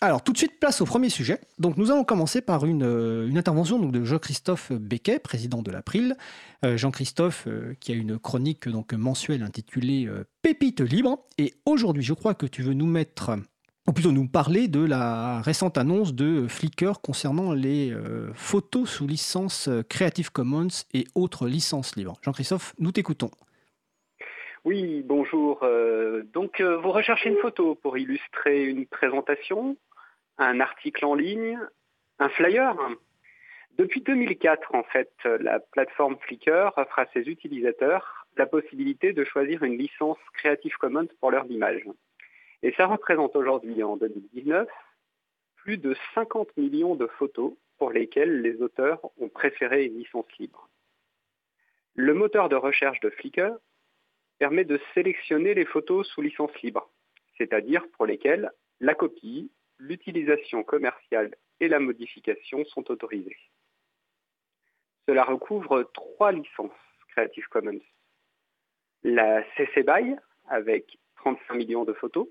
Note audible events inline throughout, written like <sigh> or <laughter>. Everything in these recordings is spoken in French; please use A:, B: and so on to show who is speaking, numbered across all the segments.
A: Alors, tout de suite, place au premier sujet. Donc, nous allons commencer par une, euh, intervention de Jean-Christophe Becquet, président de l'April. Euh, Jean-Christophe, euh, qui a une chronique donc, mensuelle intitulée Pépite libre. Et aujourd'hui, je crois que tu veux nous mettre, ou plutôt nous parler de la récente annonce de Flickr concernant les photos sous licence Creative Commons et autres licences libres. Jean-Christophe, nous t'écoutons.
B: Oui, bonjour. Donc, vous recherchez une photo pour illustrer une présentation, un article en ligne, un flyer Depuis 2004, en fait, la plateforme Flickr offre à ses utilisateurs la possibilité de choisir une licence Creative Commons pour leur image. Et ça représente aujourd'hui, en 2019, plus de 50 millions de photos pour lesquelles les auteurs ont préféré une licence libre. Le moteur de recherche de Flickr permet de sélectionner les photos sous licence libre, c'est-à-dire pour lesquelles la copie, l'utilisation commerciale et la modification sont autorisées. Cela recouvre trois licences Creative Commons. La CC BY avec 35 millions de photos,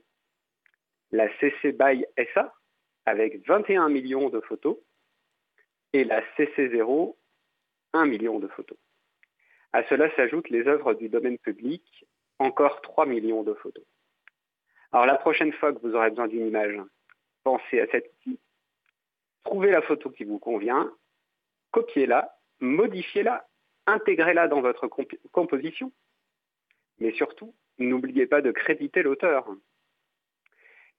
B: la CC BY SA avec 21 millions de photos et la CC0 1 million de photos. À cela s'ajoutent les œuvres du domaine public, encore 3 millions de photos. Alors la prochaine fois que vous aurez besoin d'une image, pensez à cet outil, trouvez la photo qui vous convient, copiez-la, modifiez-la, intégrez-la dans votre composition. Mais surtout, n'oubliez pas de créditer l'auteur.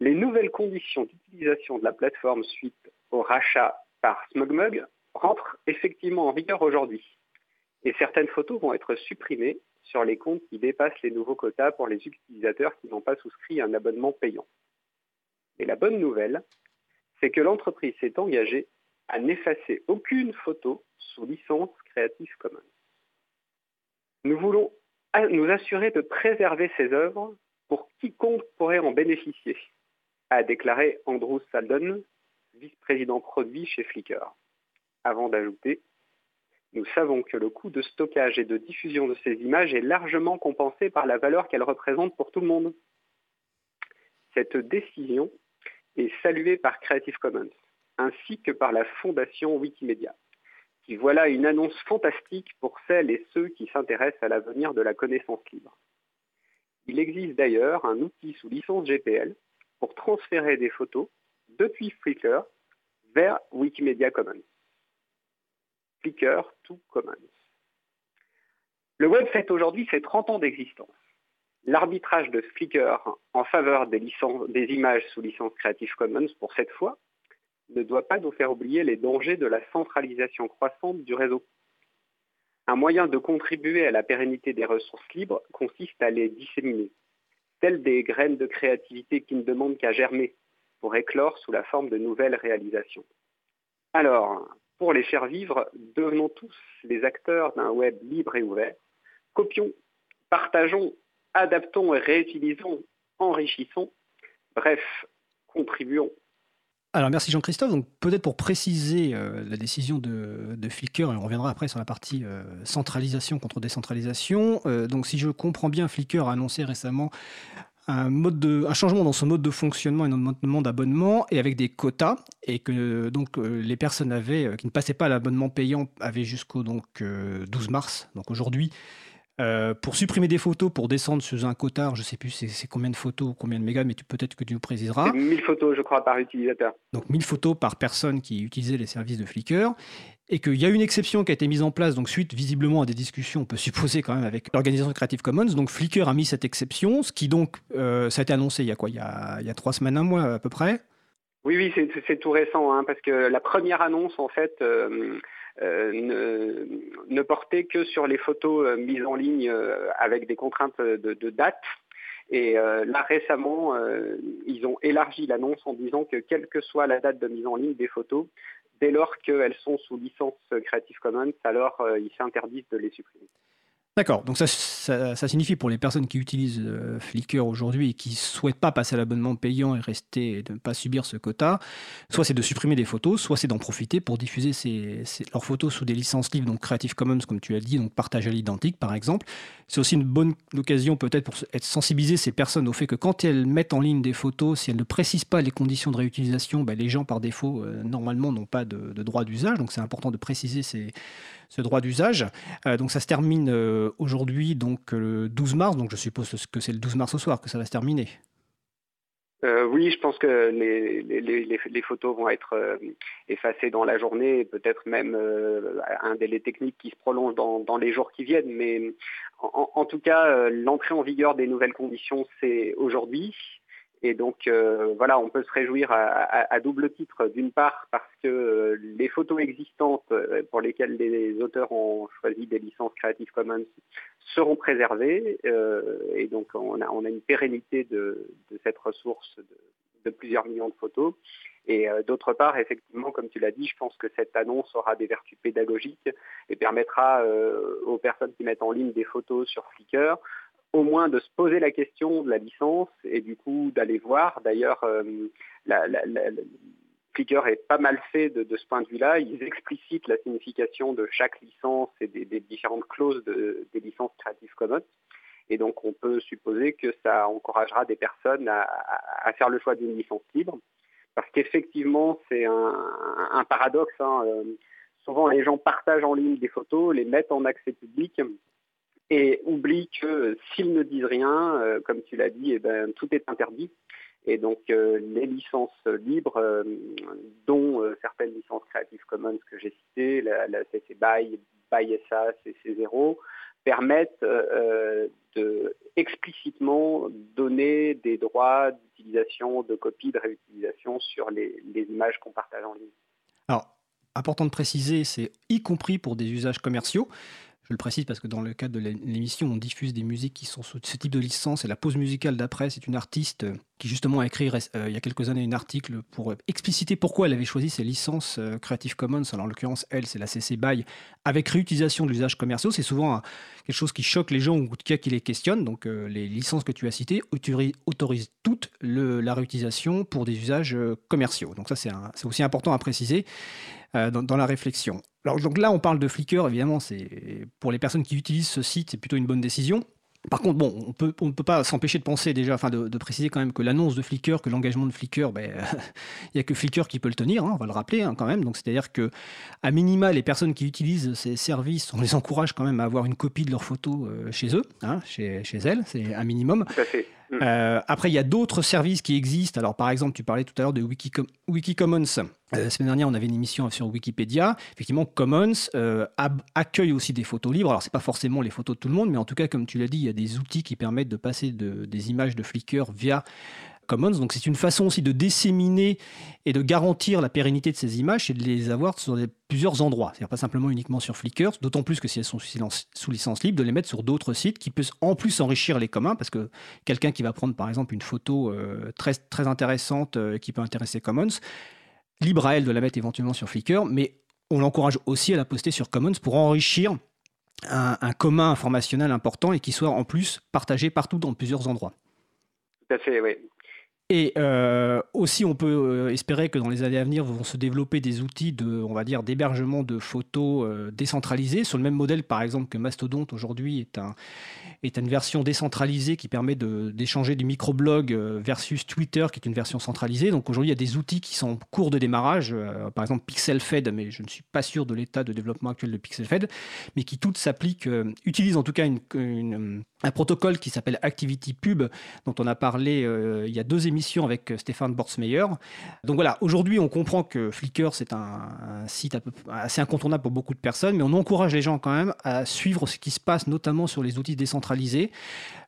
B: Les nouvelles conditions d'utilisation de la plateforme suite au rachat par SmugMug rentrent effectivement en vigueur aujourd'hui et certaines photos vont être supprimées sur les comptes qui dépassent les nouveaux quotas pour les utilisateurs qui n'ont pas souscrit un abonnement payant. Et la bonne nouvelle, c'est que l'entreprise s'est engagée à n'effacer aucune photo sous licence Creative Commons. Nous voulons nous assurer de préserver ces œuvres pour quiconque pourrait en bénéficier, a déclaré Andrew Saldon, vice-président produit chez Flickr, avant d'ajouter nous savons que le coût de stockage et de diffusion de ces images est largement compensé par la valeur qu'elles représentent pour tout le monde. Cette décision est saluée par Creative Commons, ainsi que par la fondation Wikimedia, qui voilà une annonce fantastique pour celles et ceux qui s'intéressent à l'avenir de la connaissance libre. Il existe d'ailleurs un outil sous licence GPL pour transférer des photos depuis Flickr vers Wikimedia Commons. Flickr to Commons. Le web fête aujourd'hui ses 30 ans d'existence. L'arbitrage de Flickr en faveur des, images sous licence Creative Commons pour cette fois ne doit pas nous faire oublier les dangers de la centralisation croissante du réseau. Un moyen de contribuer à la pérennité des ressources libres consiste à les disséminer, telles des graines de créativité qui ne demandent qu'à germer pour éclore sous la forme de nouvelles réalisations. Alors, pour les faire vivre, devenons tous les acteurs d'un web libre et ouvert. Copions, partageons, adaptons et réutilisons, enrichissons. Bref, contribuons.
A: Alors merci Jean-Christophe. Donc peut-être pour préciser euh, la décision de, Flickr, et on reviendra après sur la partie euh, centralisation contre décentralisation. Euh, donc si je comprends bien, Flickr a annoncé récemment un, mode de, un changement dans son mode de fonctionnement et notamment d'abonnement et avec des quotas et que donc les personnes avaient, qui ne passaient pas à l'abonnement payant avaient jusqu'au donc 12 euh, mars, donc aujourd'hui, pour supprimer des photos, pour descendre sous un quota, je ne sais plus c'est combien de photos, combien de mégas, mais peut-être que tu nous préciseras.
B: 1000 photos, je crois, par utilisateur.
A: Donc 1000 photos par personne qui utilisait les services de Flickr et qu'il y a une exception qui a été mise en place, donc suite visiblement à des discussions, on peut supposer quand même avec l'organisation Creative Commons. Donc Flickr a mis cette exception, ce qui donc, euh, ça a été annoncé il y a quoi? Il y a, il y a, trois semaines, un mois à peu près?
B: Oui, oui, c'est tout récent, hein, parce que la première annonce, en fait, euh, euh, ne, ne, portait que sur les photos mises en ligne avec des contraintes de, de date. Et là, récemment, ils ont élargi l'annonce en disant que quelle que soit la date de mise en ligne des photos, dès lors qu'elles sont sous licence Creative Commons, alors euh, ils s'interdisent de les supprimer.
A: D'accord, donc ça, ça, signifie pour les personnes qui utilisent euh, Flickr aujourd'hui et qui souhaitent pas passer à l'abonnement payant et rester et ne pas subir ce quota, soit c'est de supprimer des photos, soit c'est d'en profiter pour diffuser leurs photos sous des licences libres, donc Creative Commons comme tu as dit, donc partage à l'identique par exemple. C'est aussi une bonne occasion peut-être pour être sensibiliser ces personnes au fait que quand elles mettent en ligne des photos, si elles ne précisent pas les conditions de réutilisation, ben, les gens par défaut euh, normalement n'ont pas de droit d'usage, donc c'est important de préciser ces ce droit d'usage. Euh, donc ça se termine euh, aujourd'hui, donc le 12 mars, donc je suppose que c'est le 12 mars au soir que ça va se terminer.
B: Euh, oui, je pense que les, photos vont être effacées dans la journée, peut-être même un délai technique qui se prolonge dans, les jours qui viennent. Mais en tout cas, l'entrée en vigueur des nouvelles conditions, c'est aujourd'hui. Et donc euh, voilà, on peut se réjouir à, double titre, d'une part parce que euh, les photos existantes euh, pour lesquelles les auteurs ont choisi des licences Creative Commons seront préservées, et donc on a, une pérennité de, cette ressource de, plusieurs millions de photos. Et d'autre part, effectivement, comme tu l'as dit, je pense que cette annonce aura des vertus pédagogiques et permettra aux personnes qui mettent en ligne des photos sur Flickr au moins de se poser la question de la licence et du coup d'aller voir. D'ailleurs, euh, Flickr est pas mal fait de, ce point de vue-là. Ils explicitent la signification de chaque licence et des, différentes clauses des licences Creative Commons. Et donc, on peut supposer que ça encouragera des personnes à, faire le choix d'une licence libre. Parce qu'effectivement, c'est un, paradoxe. Hein. Euh, souvent, les gens partagent en ligne des photos, les mettent en accès public, et oublie que s'ils ne disent rien, euh, comme tu l'as dit, eh ben, tout est interdit. Et donc euh, les licences libres, euh, dont certaines licences Creative Commons que j'ai citées, la, CC BY, BY SA, CC 0, permettent de explicitement donner des droits d'utilisation, de copie, de réutilisation sur les images qu'on partage en ligne.
A: Alors, important de préciser, c'est y compris pour des usages commerciaux. Je le précise parce que dans le cadre de l'émission, on diffuse des musiques qui sont sous ce type de licence. Et la pause musicale d'après, c'est une artiste euh, qui justement a écrit euh, il y a quelques années un article pour expliciter pourquoi elle avait choisi ces licences euh, Creative Commons. Alors en l'occurrence, elle, c'est la CC BY avec réutilisation de l'usage commerciaux. C'est souvent quelque chose qui choque les gens ou cas qui les questionne. Donc les licences que tu as citées autorisent toute la réutilisation pour des usages commerciaux. Donc ça, c'est aussi important à préciser. Euh, dans, la réflexion. Alors donc là, on parle de Flickr, évidemment, c'est pour les personnes qui utilisent ce site, c'est plutôt une bonne décision. Par contre, bon, on ne peut pas s'empêcher de penser déjà, enfin de, préciser quand même que l'annonce de Flickr, que l'engagement de Flickr, ben, <laughs> il n'y a que Flickr qui peut le tenir, hein, on va le rappeler hein, quand même. Donc c'est-à-dire que à minima, les personnes qui utilisent ces services, on les encourage quand même à avoir une copie de leurs photos euh, chez eux, hein, chez, chez elles, c'est un minimum. Euh, après, il y a d'autres services qui existent. Alors, par exemple, tu parlais tout à l'heure de Wikicommons. Euh, la semaine dernière, on avait une émission sur Wikipédia. Effectivement, Commons euh, accueille aussi des photos libres. Alors, c'est pas forcément les photos de tout le monde, mais en tout cas, comme tu l'as dit, il y a des outils qui permettent de passer des images de Flickr via Commons. Donc c'est une façon aussi de disséminer et de garantir la pérennité de ces images et de les avoir sur plusieurs endroits. C'est-à-dire pas simplement uniquement sur Flickr, d'autant plus que si elles sont sous licence libre, de les mettre sur d'autres sites qui peuvent en plus enrichir les communs, parce que quelqu'un qui va prendre par exemple une photo euh, très, très intéressante euh, qui peut intéresser Commons, libre à elle de la mettre éventuellement sur Flickr, mais on l'encourage aussi à la poster sur Commons pour enrichir un, un commun informationnel important et qui soit en plus partagé partout dans plusieurs endroits.
B: Tout à fait, oui.
A: Et euh, aussi, on peut euh, espérer que dans les années à venir, vont se développer des outils de, on va dire, d'hébergement de photos euh, décentralisés sur le même modèle, par exemple, que Mastodon aujourd'hui est, un, est une version décentralisée qui permet d'échanger du microblog versus Twitter, qui est une version centralisée. Donc aujourd'hui, il y a des outils qui sont en cours de démarrage, par exemple PixelFed, mais je ne suis pas sûr de l'état de développement actuel de PixelFed, mais qui toutes s'appliquent, utilisent en tout cas une, un protocole qui s'appelle ActivityPub, dont on a parlé il y a deux émissions avec euh, Stéphane Bortsmeyer. Donc voilà, aujourd'hui, on comprend que Flickr, c'est un, site assez incontournable pour beaucoup de personnes, mais on encourage les gens quand même à suivre ce qui se passe, notamment sur les outils décentralisés.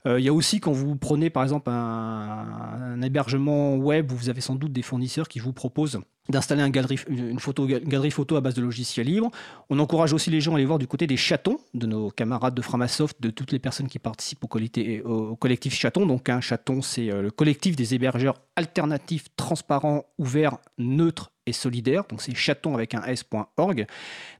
A: Euh, il y a aussi quand vous prenez par exemple un, hébergement web vous avez sans doute des fournisseurs qui vous proposent d'installer une, galerie photo à base de logiciels libres. On encourage aussi les gens à aller voir du côté des chatons, de nos camarades de Framasoft, de toutes les personnes qui participent au, au collectif Chaton. Donc un chaton, c'est euh, le collectif des hébergeurs alternatifs, transparents, ouverts, neutres et solidaire. Donc c'est chaton avec un s.org.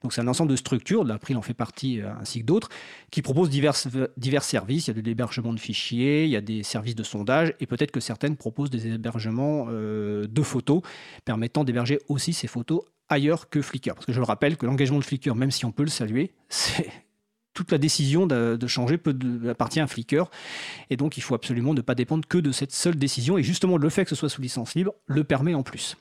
A: Donc c'est un ensemble de structures, l'April en fait partie euh, ainsi que d'autres, qui proposent divers, divers services. Il y a de l'hébergement de fichiers, il y a des services de sondage et peut-être que certaines proposent des hébergements euh, de photos permettant d'héberger aussi ces photos ailleurs que Flickr. Parce que je le rappelle que l'engagement de Flickr, même si on peut le saluer, <laughs> c'est toute la décision de, changer peut appartient à Flickr. Et donc, il faut absolument ne pas dépendre que de cette seule décision. Et justement, le fait que ce soit sous licence libre le permet en plus.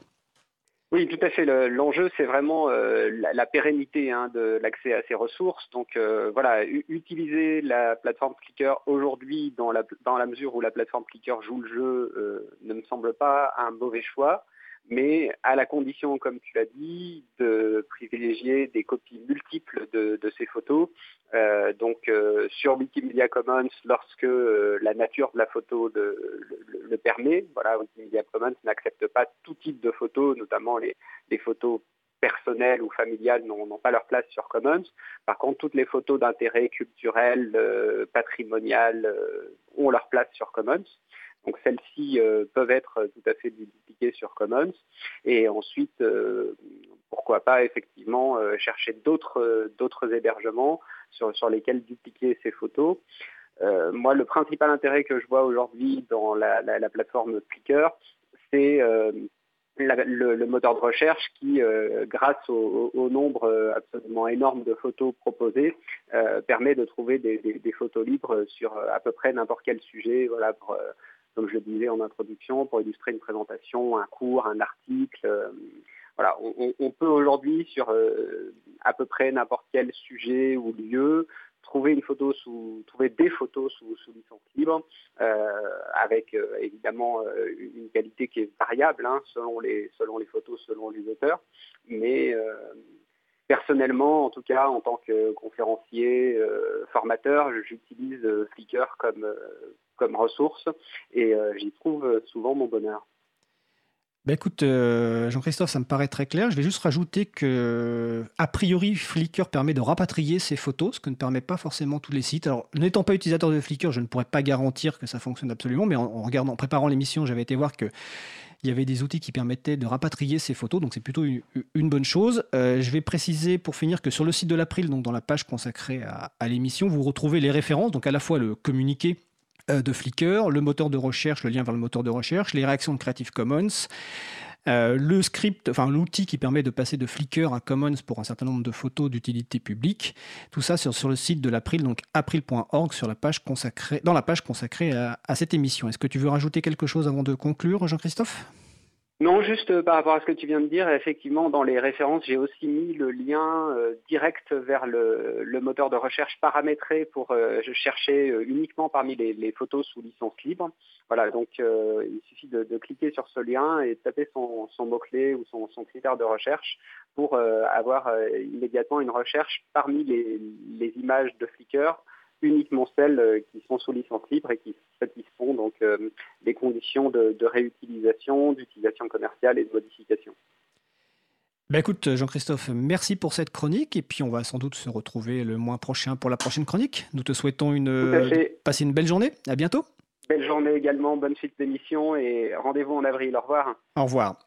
B: Oui, tout à fait. L'enjeu, c'est vraiment euh, la, pérennité hein, de l'accès à ces ressources. Donc euh, voilà, utiliser la plateforme Flickr aujourd'hui dans la, dans la mesure où la plateforme Flickr joue le jeu euh, ne me semble pas un mauvais choix mais à la condition, comme tu l'as dit, de privilégier des copies multiples de, ces photos. Euh, donc euh, sur Wikimedia Commons, lorsque euh, la nature de la photo le, permet, voilà, Wikimedia Commons n'accepte pas tout type de photos, notamment les, photos personnelles ou familiales n'ont pas leur place sur Commons. Par contre, toutes les photos d'intérêt culturel, patrimonial ont leur place sur Commons. Donc celles-ci euh, peuvent être tout à fait dupliquées sur Commons. Et ensuite, euh, pourquoi pas effectivement euh, chercher d'autres d'autres hébergements sur, sur lesquels dupliquer ces photos. Moi, le principal intérêt que je vois aujourd'hui dans la, plateforme Flickr, c'est le, moteur de recherche qui, grâce au, nombre absolument énorme de photos proposées, permet de trouver des, des, photos libres sur à peu près n'importe quel sujet. Voilà, pour, comme je le disais en introduction, pour illustrer une présentation, un cours, un article. Euh, voilà, on, peut aujourd'hui sur euh, à peu près n'importe quel sujet ou lieu trouver une photo sous, trouver des photos sous, licence libre, euh, avec évidemment une qualité qui est variable hein, selon les photos, selon les auteurs, mais personnellement, en tout cas, en tant que conférencier, formateur, j'utilise Flickr comme ressource et euh, j'y trouve souvent mon bonheur.
A: Ben écoute, euh, Jean-Christophe, ça me paraît très clair. Je vais juste rajouter que, a priori, Flickr permet de rapatrier ses photos, ce que ne permet pas forcément tous les sites. Alors, n'étant pas utilisateur de Flickr, je ne pourrais pas garantir que ça fonctionne absolument, mais en, regardant, en préparant l'émission, j'avais été voir que il y avait des outils qui permettaient de rapatrier ces photos, donc c'est plutôt une, bonne chose. Euh, je vais préciser pour finir que sur le site de l'April, donc dans la page consacrée à, l'émission, vous retrouvez les références, donc à la fois le communiqué de Flickr, le moteur de recherche, le lien vers le moteur de recherche, les réactions de Creative Commons, euh, le script, enfin l'outil qui permet de passer de Flickr à Commons pour un certain nombre de photos d'utilité publique. Tout ça sur, le site de l'April, donc april.org, dans la page consacrée à cette émission. Est-ce que tu veux rajouter quelque chose avant de conclure, Jean-Christophe?
B: Non, juste euh, par rapport à ce que tu viens de dire, effectivement, dans les références, j'ai aussi mis le lien euh, direct vers le, moteur de recherche paramétré pour euh, chercher uniquement parmi les, photos sous licence libre. Voilà, donc il suffit de, cliquer sur ce lien et de taper son, mot-clé ou son, critère de recherche pour avoir immédiatement une recherche parmi les, les images de Flickr uniquement celles euh, qui sont sous licence libre et qui satisfont donc euh, des conditions de, réutilisation, d'utilisation commerciale et de modification.
A: Ben écoute, Jean-Christophe, merci pour cette chronique et puis on va sans doute se retrouver le mois prochain pour la prochaine chronique. Nous te souhaitons une passer une belle journée. À bientôt.
B: Belle journée également, bonne suite d'émission et rendez-vous en avril. Au revoir.
A: Au revoir.